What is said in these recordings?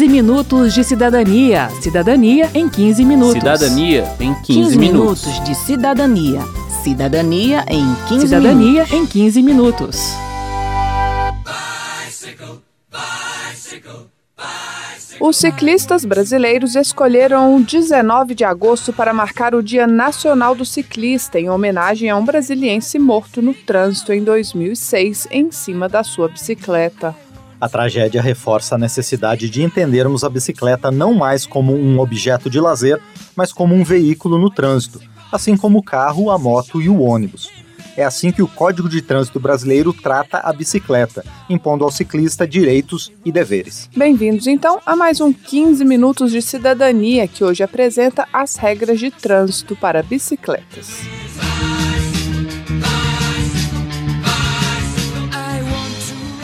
15 minutos de cidadania. Cidadania em 15 minutos. Cidadania em 15, 15 minutos. minutos de cidadania. Cidadania em 15 Cidadania minutos. em 15 minutos. Os ciclistas brasileiros escolheram o 19 de agosto para marcar o Dia Nacional do Ciclista, em homenagem a um brasiliense morto no trânsito em 2006 em cima da sua bicicleta. A tragédia reforça a necessidade de entendermos a bicicleta não mais como um objeto de lazer, mas como um veículo no trânsito, assim como o carro, a moto e o ônibus. É assim que o Código de Trânsito Brasileiro trata a bicicleta, impondo ao ciclista direitos e deveres. Bem-vindos então a mais um 15 minutos de cidadania que hoje apresenta as regras de trânsito para bicicletas.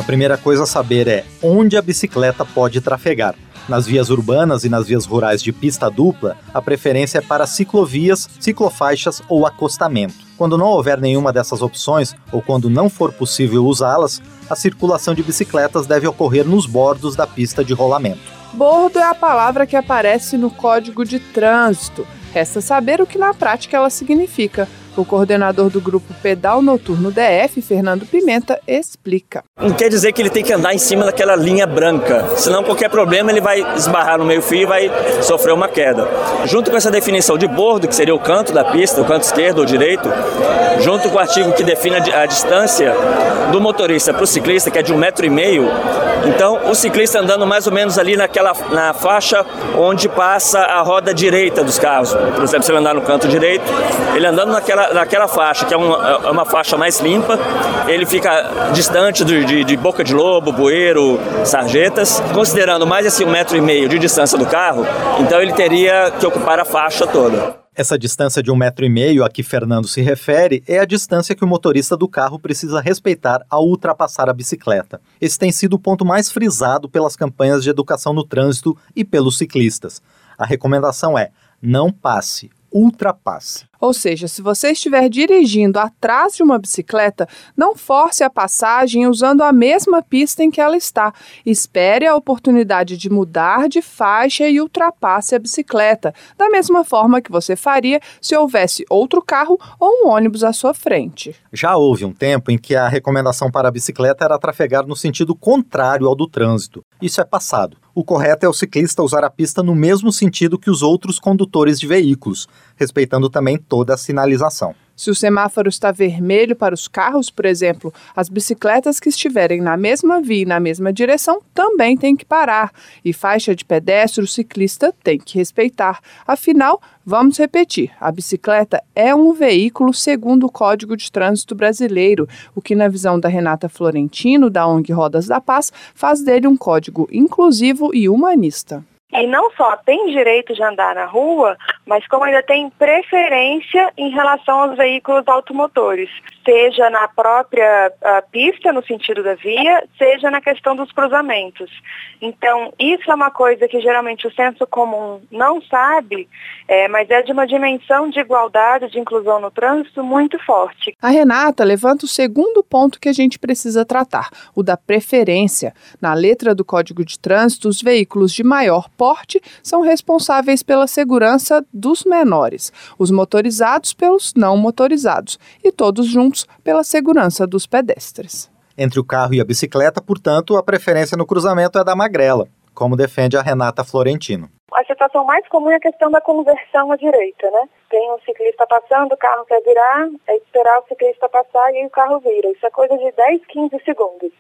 Primeira coisa a saber é onde a bicicleta pode trafegar. Nas vias urbanas e nas vias rurais de pista dupla, a preferência é para ciclovias, ciclofaixas ou acostamento. Quando não houver nenhuma dessas opções, ou quando não for possível usá-las, a circulação de bicicletas deve ocorrer nos bordos da pista de rolamento. Bordo é a palavra que aparece no Código de Trânsito. Resta saber o que na prática ela significa. O coordenador do grupo Pedal Noturno DF, Fernando Pimenta, explica. Não quer dizer que ele tem que andar em cima daquela linha branca, senão qualquer problema ele vai esbarrar no meio-fio e vai sofrer uma queda. Junto com essa definição de bordo, que seria o canto da pista, o canto esquerdo ou direito, junto com o artigo que define a, distância do motorista para o ciclista, que é de um metro e meio, então o ciclista andando mais ou menos ali naquela na faixa onde passa a roda direita dos carros. Por exemplo, se ele andar no canto direito, ele andando naquela, naquela faixa, que é uma, é uma faixa mais limpa, ele fica distante do, de, de boca de lobo, bueiro, sarjetas, considerando mais assim um metro e meio de distância do carro, então ele teria que ocupar a faixa toda. Essa distância de um metro e meio a que Fernando se refere é a distância que o motorista do carro precisa respeitar ao ultrapassar a bicicleta. Esse tem sido o ponto mais frisado pelas campanhas de educação no trânsito e pelos ciclistas. A recomendação é: não passe, ultrapasse. Ou seja, se você estiver dirigindo atrás de uma bicicleta, não force a passagem usando a mesma pista em que ela está. Espere a oportunidade de mudar de faixa e ultrapasse a bicicleta, da mesma forma que você faria se houvesse outro carro ou um ônibus à sua frente. Já houve um tempo em que a recomendação para a bicicleta era trafegar no sentido contrário ao do trânsito. Isso é passado. O correto é o ciclista usar a pista no mesmo sentido que os outros condutores de veículos, respeitando também toda a sinalização. Se o semáforo está vermelho para os carros, por exemplo, as bicicletas que estiverem na mesma via e na mesma direção também têm que parar. E faixa de pedestre o ciclista tem que respeitar. Afinal, vamos repetir: a bicicleta é um veículo segundo o Código de Trânsito Brasileiro, o que, na visão da Renata Florentino, da ONG Rodas da Paz, faz dele um código inclusivo e humanista. E não só tem direito de andar na rua, mas como ainda tem preferência em relação aos veículos automotores, seja na própria uh, pista, no sentido da via, seja na questão dos cruzamentos. Então, isso é uma coisa que geralmente o senso comum não sabe, é, mas é de uma dimensão de igualdade, de inclusão no trânsito muito forte. A Renata levanta o segundo ponto que a gente precisa tratar, o da preferência. Na letra do Código de Trânsito, os veículos de maior porte são responsáveis pela segurança dos menores, os motorizados pelos não motorizados e todos juntos pela segurança dos pedestres. Entre o carro e a bicicleta, portanto, a preferência no cruzamento é da magrela, como defende a Renata Florentino. A situação mais comum é a questão da conversão à direita, né? Tem um ciclista passando, o carro quer virar, é esperar o ciclista passar e aí o carro vira. Isso é coisa de 10, 15 segundos.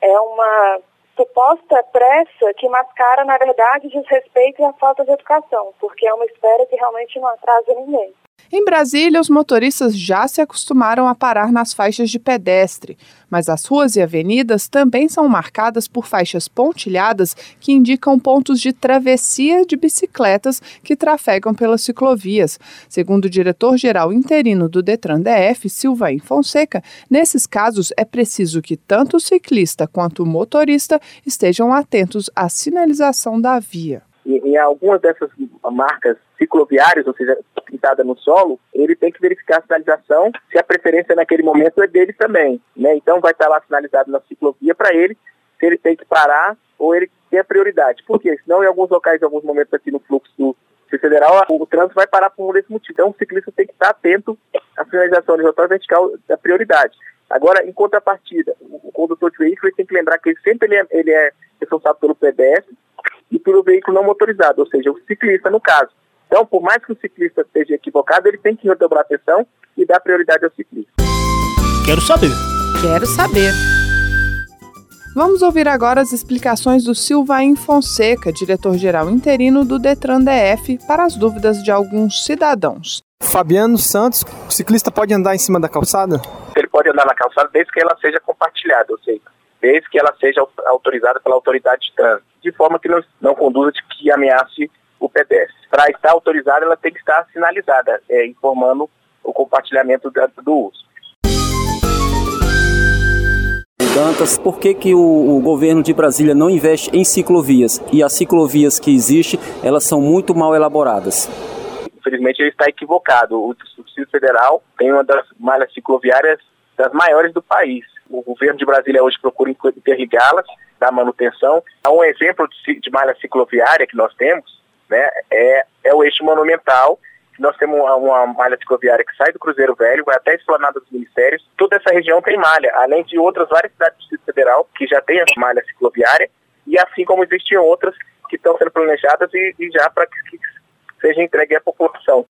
É uma suposta pressa que mascara, na verdade, desrespeito e a falta de educação, porque é uma espera que realmente não atrasa ninguém. Em Brasília, os motoristas já se acostumaram a parar nas faixas de pedestre, mas as ruas e avenidas também são marcadas por faixas pontilhadas que indicam pontos de travessia de bicicletas que trafegam pelas ciclovias. Segundo o diretor-geral interino do Detran DF, Silvain Fonseca, nesses casos é preciso que tanto o ciclista quanto o motorista estejam atentos à sinalização da via. E, em algumas dessas marcas cicloviárias, ou seja, pintada no solo, ele tem que verificar a sinalização, se a preferência naquele momento é dele também. Né? Então vai estar lá sinalizado na ciclovia para ele, se ele tem que parar ou ele tenha prioridade. Por quê? Senão, em alguns locais, em alguns momentos aqui no fluxo do Federal, o trânsito vai parar por esse motivo. Então, o ciclista tem que estar atento à finalização horizontal e vertical da prioridade. Agora, em contrapartida, o condutor de veículo tem que lembrar que ele sempre ele é, ele é responsável pelo pedestre e pelo veículo não motorizado, ou seja, o ciclista, no caso. Então, por mais que o ciclista esteja equivocado, ele tem que redobrar atenção e dar prioridade ao ciclista. Quero saber. Quero saber. Vamos ouvir agora as explicações do Silvain Fonseca, diretor-geral interino do Detran DF, para as dúvidas de alguns cidadãos. Fabiano Santos, o ciclista pode andar em cima da calçada? Ele pode andar na calçada desde que ela seja compartilhada, ou seja, desde que ela seja autorizada pela autoridade de trânsito, de forma que não, não conduza de que ameace o pedestre. Para estar autorizada, ela tem que estar sinalizada, é, informando o compartilhamento do uso. Dantas, por que, que o, o, governo de Brasília não investe em ciclovias? E as ciclovias que existem, elas são muito mal elaboradas. Infelizmente ele está equivocado. O Distrito Federal tem uma das malhas cicloviárias das maiores do país. O governo de Brasília hoje procura interligá-las, dar manutenção. Um exemplo de, de malha cicloviária que nós temos né, é, é o eixo monumental nós temos uma, uma, malha cicloviária que sai do Cruzeiro Velho, vai até a Esplanada dos Ministérios. Toda essa região tem malha, além de outras várias cidades do Distrito Federal que já têm a malha cicloviária, e assim como existem outras que estão sendo planejadas e, e já para que, que seja entregue à população.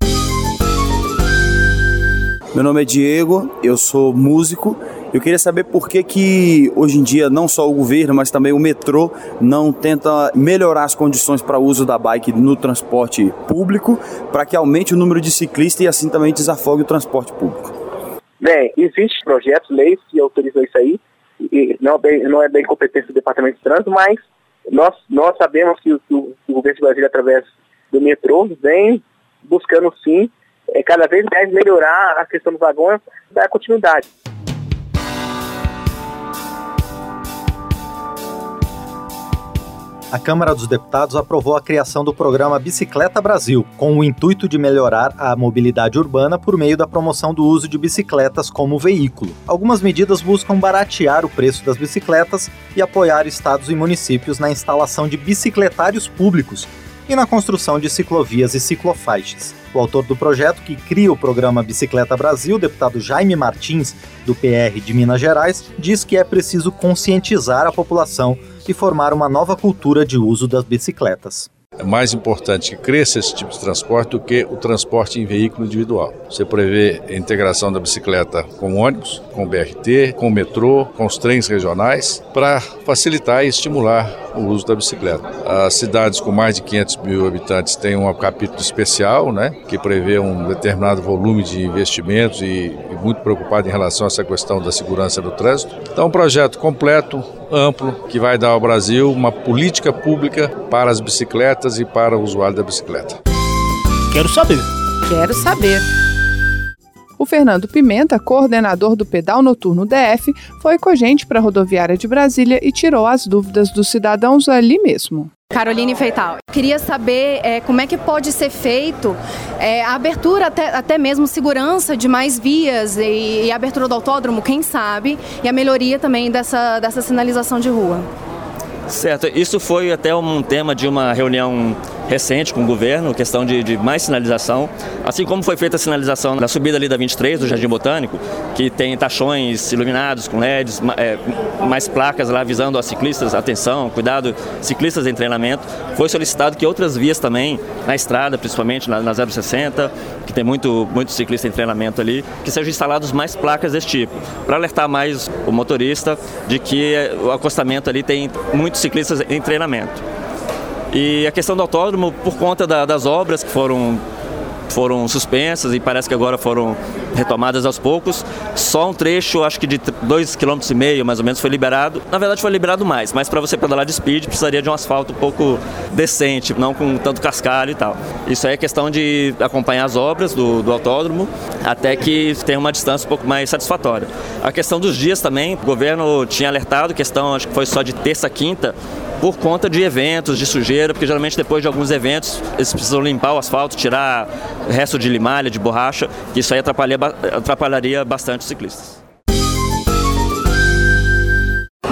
Meu nome é Diego, eu sou músico eu queria saber por que, que hoje em dia não só o governo, mas também o metrô não tenta melhorar as condições para o uso da bike no transporte público, para que aumente o número de ciclistas e assim também desafogue o transporte público. Bem, existem projetos, leis que autorizam isso aí, e não, é bem, não é bem competência do Departamento de Trânsito, mas nós, nós sabemos que o, o, governo de Brasília, através do metrô, vem buscando sim é, cada vez mais melhorar a questão do vagão e dar continuidade. A Câmara dos Deputados aprovou a criação do programa Bicicleta Brasil, com o intuito de melhorar a mobilidade urbana por meio da promoção do uso de bicicletas como veículo. Algumas medidas buscam baratear o preço das bicicletas e apoiar estados e municípios na instalação de bicicletários públicos e na construção de ciclovias e ciclofaixas. O autor do projeto, que cria o programa Bicicleta Brasil, deputado Jaime Martins, do PR de Minas Gerais, diz que é preciso conscientizar a população e formar uma nova cultura de uso das bicicletas. É mais importante que cresça esse tipo de transporte do que o transporte em veículo individual. Você prevê a integração da bicicleta com ônibus, com BRT, com metrô, com os trens regionais, para facilitar e estimular o uso da bicicleta. As cidades com mais de 500 mil habitantes têm um capítulo especial, né, que prevê um determinado volume de investimentos e, e muito preocupado em relação a essa questão da segurança do trânsito. Então, um projeto completo, amplo, que vai dar ao Brasil uma política pública para as bicicletas e para o usuário da bicicleta. Quero saber. Quero saber. O Fernando Pimenta, coordenador do Pedal Noturno DF, foi com a gente para a rodoviária de Brasília e tirou as dúvidas dos cidadãos ali mesmo. Caroline Feital. Queria saber é, como é que pode ser feito é, a abertura, até, até mesmo segurança de mais vias e, e a abertura do autódromo, quem sabe, e a melhoria também dessa, dessa sinalização de rua. Certo, isso foi até um tema de uma reunião recente com o governo, questão de, de, mais sinalização, assim como foi feita a sinalização da subida ali da 23 do Jardim Botânico, que tem tachões iluminados com LEDs, é, mais placas lá avisando aos ciclistas, atenção, cuidado, ciclistas em treinamento. Foi solicitado que outras vias também, na estrada, principalmente na, na 060, que tem muito, muito ciclista em treinamento ali, que sejam instalados mais placas desse tipo, para alertar mais o motorista de que o acostamento ali tem muitos ciclistas em treinamento. E a questão do autódromo, por conta da, das obras que foram foram suspensas e parece que agora foram retomadas aos poucos. Só um trecho, acho que de 2,5 km mais ou menos, foi liberado. Na verdade foi liberado mais, mas para você pedalar de speed precisaria de um asfalto um pouco decente, não com tanto cascalho e tal. Isso aí é questão de acompanhar as obras do, do autódromo até que tenha uma distância um pouco mais satisfatória. A questão dos dias também, o governo tinha alertado, questão acho que foi só de terça quinta, por conta de eventos, de sujeira, porque geralmente depois de alguns eventos eles precisam limpar o asfalto, tirar resto de limalha, de borracha, que isso aí atrapalharia, bastante os ciclistas.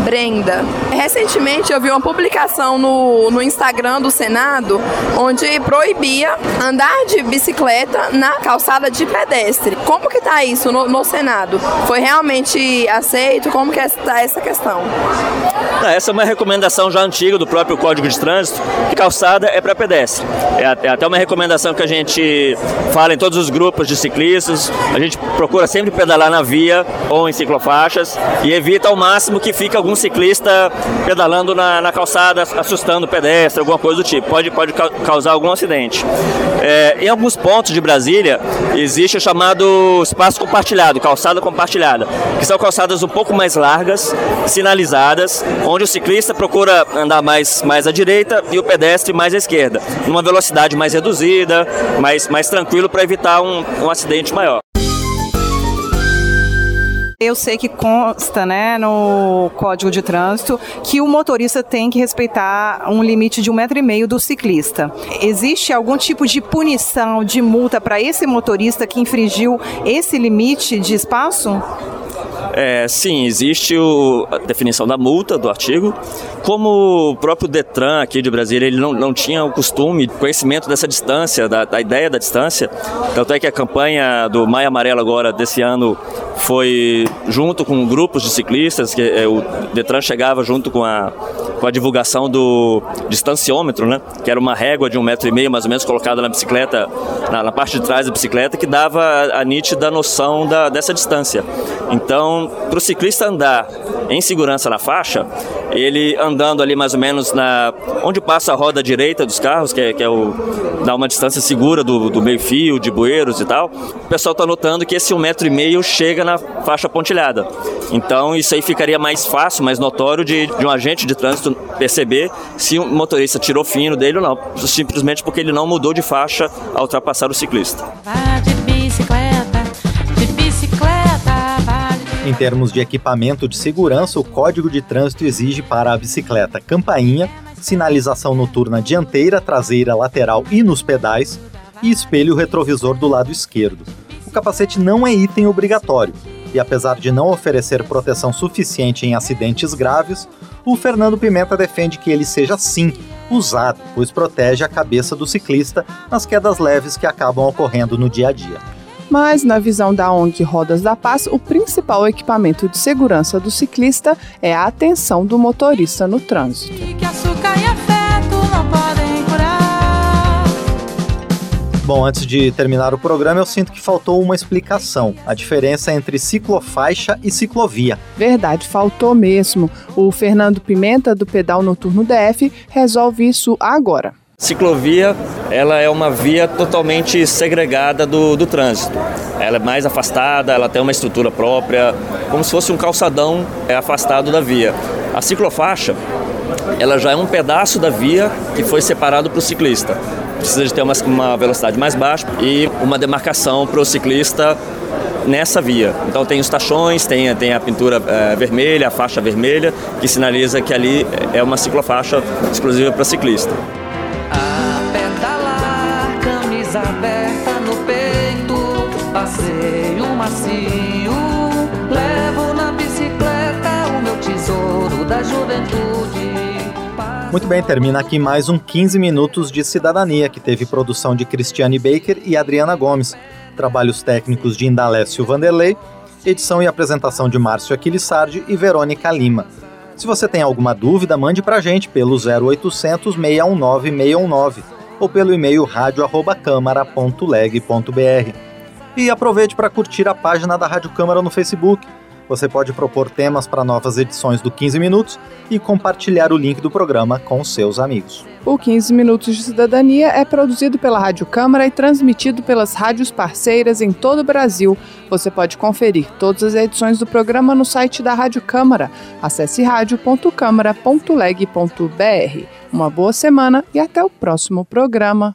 Brenda. Recentemente eu vi uma publicação no, no Instagram do Senado onde proibia andar de bicicleta na calçada de pedestre. Como que tá isso no, no Senado? Foi realmente aceito? Como que está essa questão? Essa é uma recomendação já antiga do próprio Código de Trânsito, que calçada é para pedestre. É até uma recomendação que a gente fala em todos os grupos de ciclistas. A gente procura sempre pedalar na via ou em ciclofaixas e evita ao máximo que fique algum ciclista pedalando na, na calçada, assustando o pedestre, alguma coisa do tipo. Pode, pode causar algum acidente. É, em alguns pontos de Brasília existe o chamado espaço compartilhado, calçada compartilhada, que são calçadas um pouco mais largas, sinalizadas, onde o ciclista procura andar mais, mais à direita e o pedestre mais à esquerda, numa velocidade mais reduzida, mais, mais tranquilo para evitar um, um acidente maior. Eu sei que consta né, no Código de Trânsito que o motorista tem que respeitar um limite de um metro e meio do ciclista. Existe algum tipo de punição, de multa para esse motorista que infringiu esse limite de espaço? É, sim, existe o, a definição da multa do artigo. Como o próprio Detran aqui de Brasília, ele não, não tinha o costume, conhecimento dessa distância, da, da ideia da distância, tanto é que a campanha do Maia Amarelo agora desse ano foi junto com grupos de ciclistas, que é, o Detran chegava junto com a, com a divulgação do distanciômetro, né? que era uma régua de um metro e meio mais ou menos colocada na bicicleta, na, na parte de trás da bicicleta, que dava a, a nítida noção da, dessa distância. Então, para o ciclista andar em segurança na faixa, ele andando ali mais ou menos na onde passa a roda direita dos carros, que é, que é o dá uma distância segura do, do meio fio, de bueiros e tal, o pessoal está notando que esse um metro e meio chega na faixa pontilhada. Então isso aí ficaria mais fácil, mais notório de, de um agente de trânsito perceber se o motorista tirou fino dele ou não, simplesmente porque ele não mudou de faixa ao ultrapassar o ciclista. Em termos de equipamento de segurança, o Código de Trânsito exige para a bicicleta campainha, sinalização noturna dianteira, traseira, lateral e nos pedais, e espelho retrovisor do lado esquerdo. O capacete não é item obrigatório, e apesar de não oferecer proteção suficiente em acidentes graves, o Fernando Pimenta defende que ele seja sim usado, pois protege a cabeça do ciclista nas quedas leves que acabam ocorrendo no dia a dia. Mas, na visão da ONG Rodas da Paz, o principal equipamento de segurança do ciclista é a atenção do motorista no trânsito. Bom, antes de terminar o programa, eu sinto que faltou uma explicação: a diferença entre ciclofaixa e ciclovia. Verdade, faltou mesmo. O Fernando Pimenta, do Pedal Noturno DF, resolve isso agora. Ciclovia, ela é uma via totalmente segregada do, do trânsito. Ela é mais afastada, ela tem uma estrutura própria, como se fosse um calçadão é, afastado da via. A ciclofaixa, ela já é um pedaço da via que foi separado para o ciclista. Precisa de ter uma, uma velocidade mais baixa e uma demarcação para o ciclista nessa via. Então tem os tachões, tem, tem a pintura é, vermelha, a faixa vermelha, que sinaliza que ali é uma ciclofaixa exclusiva para ciclista. Muito bem, termina aqui mais um 15 minutos de cidadania que teve produção de Cristiane Baker e Adriana Gomes, trabalhos técnicos de Indalécio Vanderlei, edição e apresentação de Márcio Aquilissardi e Verônica Lima. Se você tem alguma dúvida, mande pra gente pelo 0800 619 619 ou pelo e-mail radio@câmara.leg.br. E aproveite para curtir a página da Rádio Câmara no Facebook você pode propor temas para novas edições do 15 Minutos e compartilhar o link do programa com seus amigos. O 15 Minutos de Cidadania é produzido pela Rádio Câmara e transmitido pelas rádios parceiras em todo o Brasil. Você pode conferir todas as edições do programa no site da Rádio Câmara. Acesse radio.câmara.leg.br. Uma boa semana e até o próximo programa.